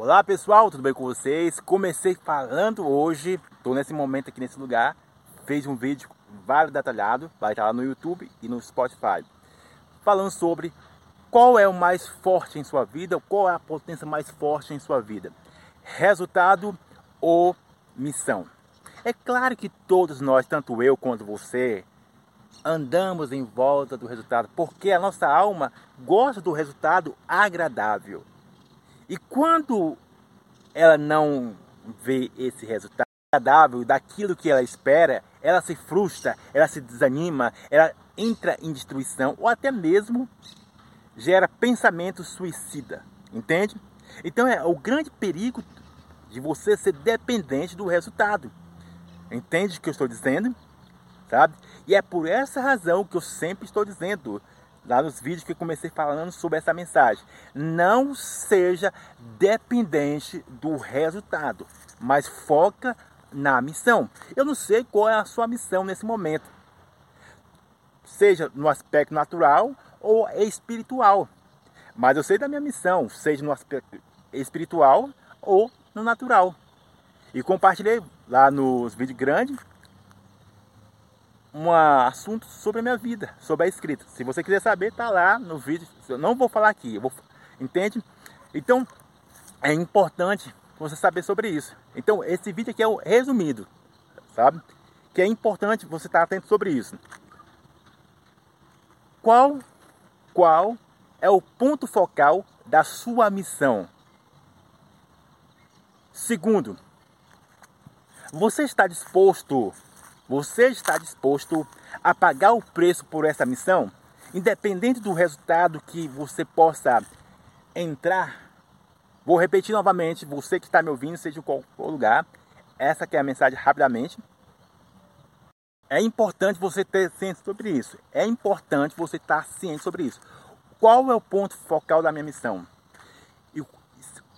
Olá pessoal, tudo bem com vocês? Comecei falando hoje, estou nesse momento aqui nesse lugar, fez um vídeo vários detalhado, vai estar lá no YouTube e no Spotify, falando sobre qual é o mais forte em sua vida, qual é a potência mais forte em sua vida, resultado ou missão. É claro que todos nós, tanto eu quanto você, andamos em volta do resultado, porque a nossa alma gosta do resultado agradável. E quando ela não vê esse resultado agradável daquilo que ela espera, ela se frustra, ela se desanima, ela entra em destruição ou até mesmo gera pensamento suicida, entende? Então é o grande perigo de você ser dependente do resultado. Entende o que eu estou dizendo? Sabe? E é por essa razão que eu sempre estou dizendo, lá nos vídeos que comecei falando sobre essa mensagem. Não seja dependente do resultado, mas foca na missão. Eu não sei qual é a sua missão nesse momento, seja no aspecto natural ou espiritual. Mas eu sei da minha missão, seja no aspecto espiritual ou no natural. E compartilhei lá nos vídeos grandes um assunto sobre a minha vida, sobre a escrita. Se você quiser saber, tá lá no vídeo. Eu não vou falar aqui, vou, entende? Então, é importante você saber sobre isso. Então, esse vídeo aqui é o resumido, sabe? Que é importante você estar atento sobre isso. Qual, qual é o ponto focal da sua missão? Segundo, você está disposto você está disposto a pagar o preço por essa missão? Independente do resultado que você possa entrar. Vou repetir novamente, você que está me ouvindo, seja em qualquer lugar, essa que é a mensagem rapidamente. É importante você ter ciência sobre isso. É importante você estar ciente sobre isso. Qual é o ponto focal da minha missão? E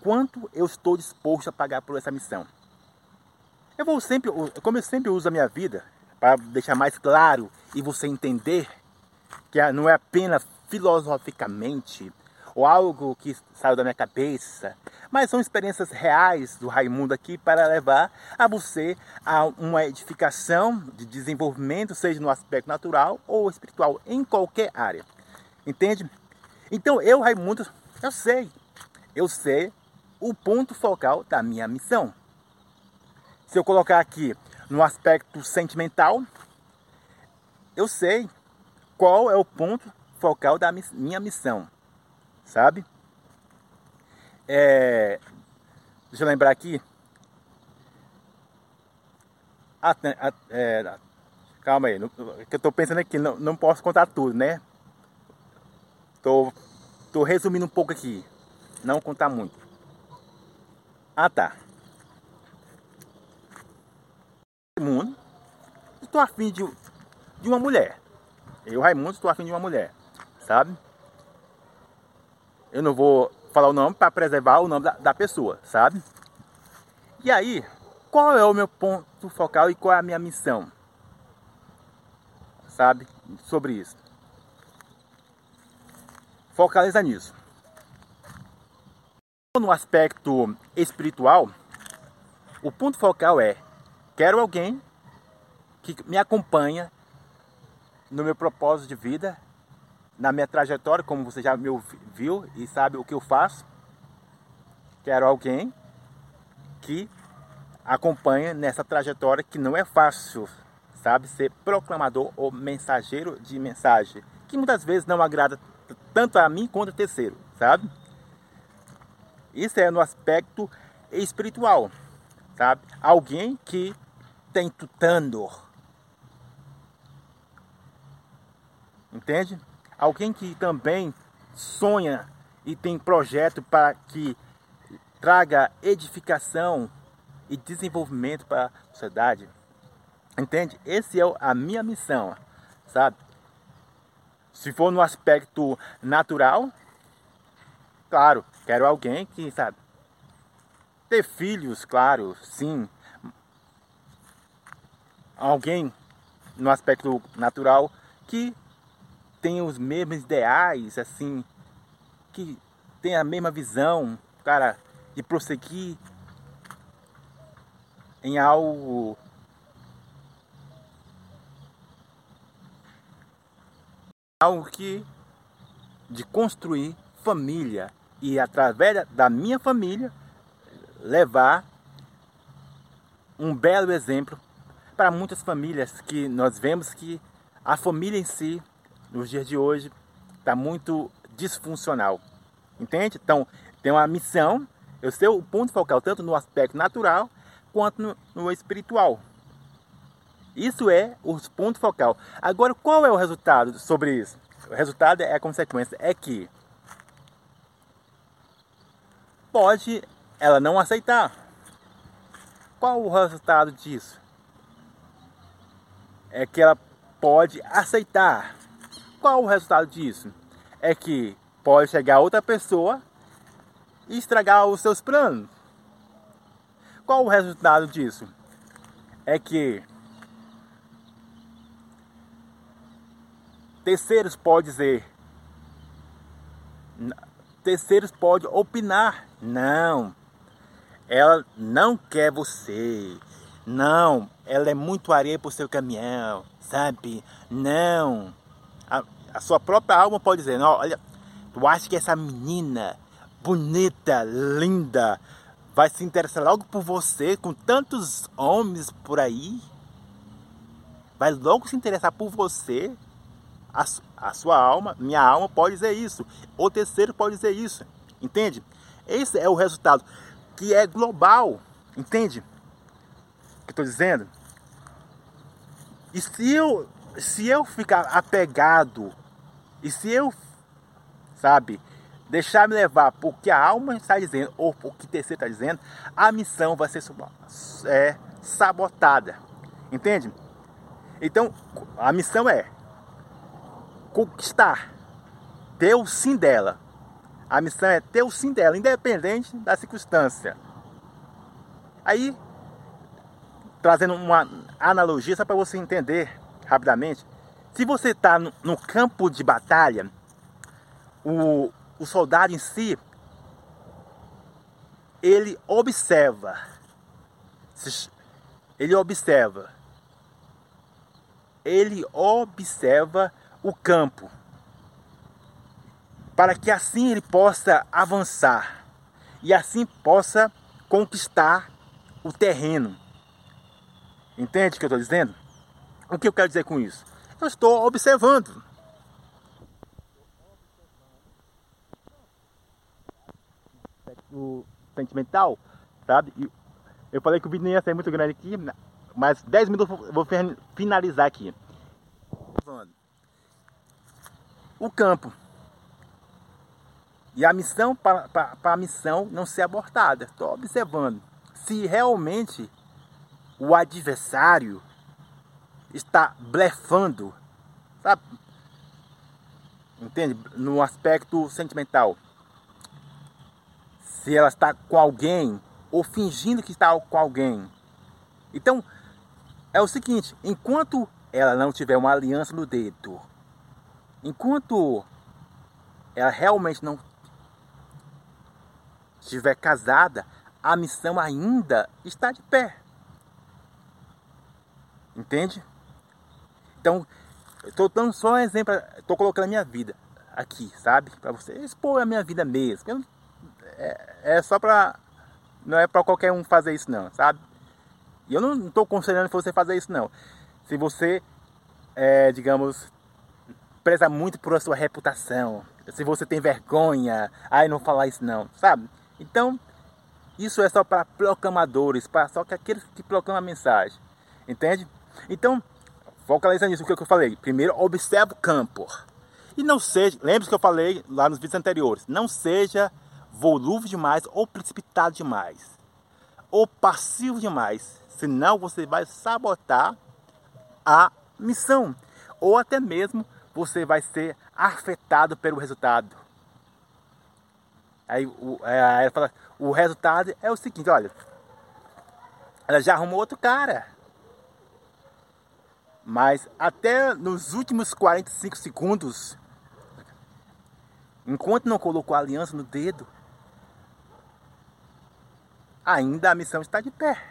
quanto eu estou disposto a pagar por essa missão? Eu vou sempre, como eu sempre uso a minha vida, para deixar mais claro e você entender que não é apenas filosoficamente ou algo que saiu da minha cabeça, mas são experiências reais do Raimundo aqui para levar a você a uma edificação de desenvolvimento, seja no aspecto natural ou espiritual, em qualquer área. Entende? Então eu, Raimundo, eu sei, eu sei o ponto focal da minha missão. Se eu colocar aqui no aspecto sentimental, eu sei qual é o ponto focal da minha missão, sabe? É, deixa eu lembrar aqui. Ah, é, calma aí, que eu estou pensando aqui, não, não posso contar tudo, né? Tô, tô resumindo um pouco aqui, não contar muito. Ah, tá. Raimundo, estou afim de, de uma mulher. Eu, Raimundo, estou afim de uma mulher, sabe? Eu não vou falar o nome para preservar o nome da, da pessoa, sabe? E aí, qual é o meu ponto focal e qual é a minha missão? Sabe? Sobre isso. Focaliza nisso. No aspecto espiritual, o ponto focal é Quero alguém que me acompanha no meu propósito de vida, na minha trajetória, como você já me viu e sabe o que eu faço. Quero alguém que acompanha nessa trajetória que não é fácil, sabe, ser proclamador ou mensageiro de mensagem, que muitas vezes não agrada tanto a mim quanto a terceiro, sabe? Isso é no aspecto espiritual, sabe? Alguém que tentando. Entende? Alguém que também sonha e tem projeto para que traga edificação e desenvolvimento para a sociedade. Entende? Esse é a minha missão, sabe? Se for no aspecto natural, claro, quero alguém que, sabe, ter filhos, claro, sim, alguém no aspecto natural que tem os mesmos ideais, assim, que tem a mesma visão, cara, de prosseguir em algo algo que de construir família e através da minha família levar um belo exemplo para muitas famílias que nós vemos que a família em si nos dias de hoje está muito disfuncional. Entende? Então, tem uma missão, eu sei o ponto focal tanto no aspecto natural quanto no, no espiritual. Isso é o ponto focal. Agora, qual é o resultado sobre isso? O resultado é a consequência, é que pode ela não aceitar. Qual o resultado disso? É que ela pode aceitar. Qual o resultado disso? É que pode chegar outra pessoa e estragar os seus planos. Qual o resultado disso? É que terceiros podem dizer, terceiros podem opinar, não, ela não quer você, não, ela é muito areia para o seu caminhão, sabe? Não, a, a sua própria alma pode dizer, não, olha, tu acha que essa menina bonita, linda, vai se interessar logo por você, com tantos homens por aí? Vai logo se interessar por você? A, a sua alma, minha alma pode dizer isso. O terceiro pode dizer isso. Entende? Esse é o resultado que é global. Entende? Que estou dizendo? E se eu, se eu ficar apegado, e se eu, sabe, deixar me levar por que a alma está dizendo, ou por que terceiro está dizendo, a missão vai ser é, sabotada. Entende? Então, a missão é conquistar, ter o sim dela. A missão é ter o sim dela, independente da circunstância. Aí, trazendo uma analogia, só para você entender rapidamente. Se você está no, no, campo de batalha, o, o soldado em si, ele observa. Ele observa. Ele observa o campo. Para que assim ele possa avançar e assim possa conquistar o terreno. Entende o que eu estou dizendo? O que eu quero dizer com isso? Eu estou observando. O sentimental, sabe? Eu falei que o vídeo não ia ser muito grande aqui, mas 10 minutos eu vou finalizar aqui. O campo. E a missão para, para, para a missão não ser abortada. Estou observando. Se realmente o adversário está blefando, sabe? Entende? No aspecto sentimental. Se ela está com alguém ou fingindo que está com alguém. Então, é o seguinte, enquanto ela não tiver uma aliança no dedo, enquanto ela realmente não estiver casada, a missão ainda está de pé. Entende? Então, estou dando só um exemplo, estou colocando a minha vida aqui, sabe? Para você expor a minha vida mesmo. É, é só para. Não é para qualquer um fazer isso, não, sabe? E eu não estou considerando você fazer isso, não. Se você, é, digamos, preza muito por a sua reputação, se você tem vergonha, aí não falar isso, não, sabe? Então, isso é só para proclamadores, para só que aqueles que proclamam a mensagem, entende? Então, focaliza nisso, o que eu falei. Primeiro, observe o campo. E não seja, lembre-se que eu falei lá nos vídeos anteriores, não seja volúvel demais ou precipitado demais. Ou passivo demais. Senão você vai sabotar a missão. Ou até mesmo você vai ser afetado pelo resultado. Aí, o, é, ela fala, o resultado é o seguinte, olha, ela já arrumou outro cara. Mas até nos últimos 45 segundos, enquanto não colocou a aliança no dedo, ainda a missão está de pé.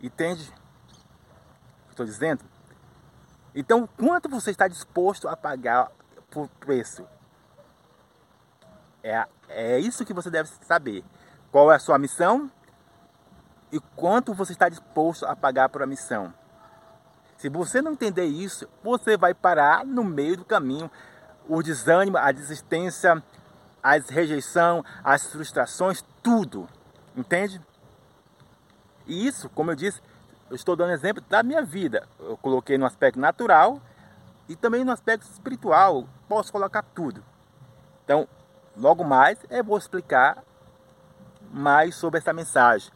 Entende? Estou dizendo? Então, quanto você está disposto a pagar por preço? É, é isso que você deve saber. Qual é a sua missão e quanto você está disposto a pagar por a missão. Se você não entender isso, você vai parar no meio do caminho. O desânimo, a desistência, a rejeição, as frustrações, tudo. Entende? E isso, como eu disse, eu estou dando exemplo da minha vida. Eu coloquei no aspecto natural e também no aspecto espiritual. Posso colocar tudo. Então, logo mais eu vou explicar mais sobre essa mensagem.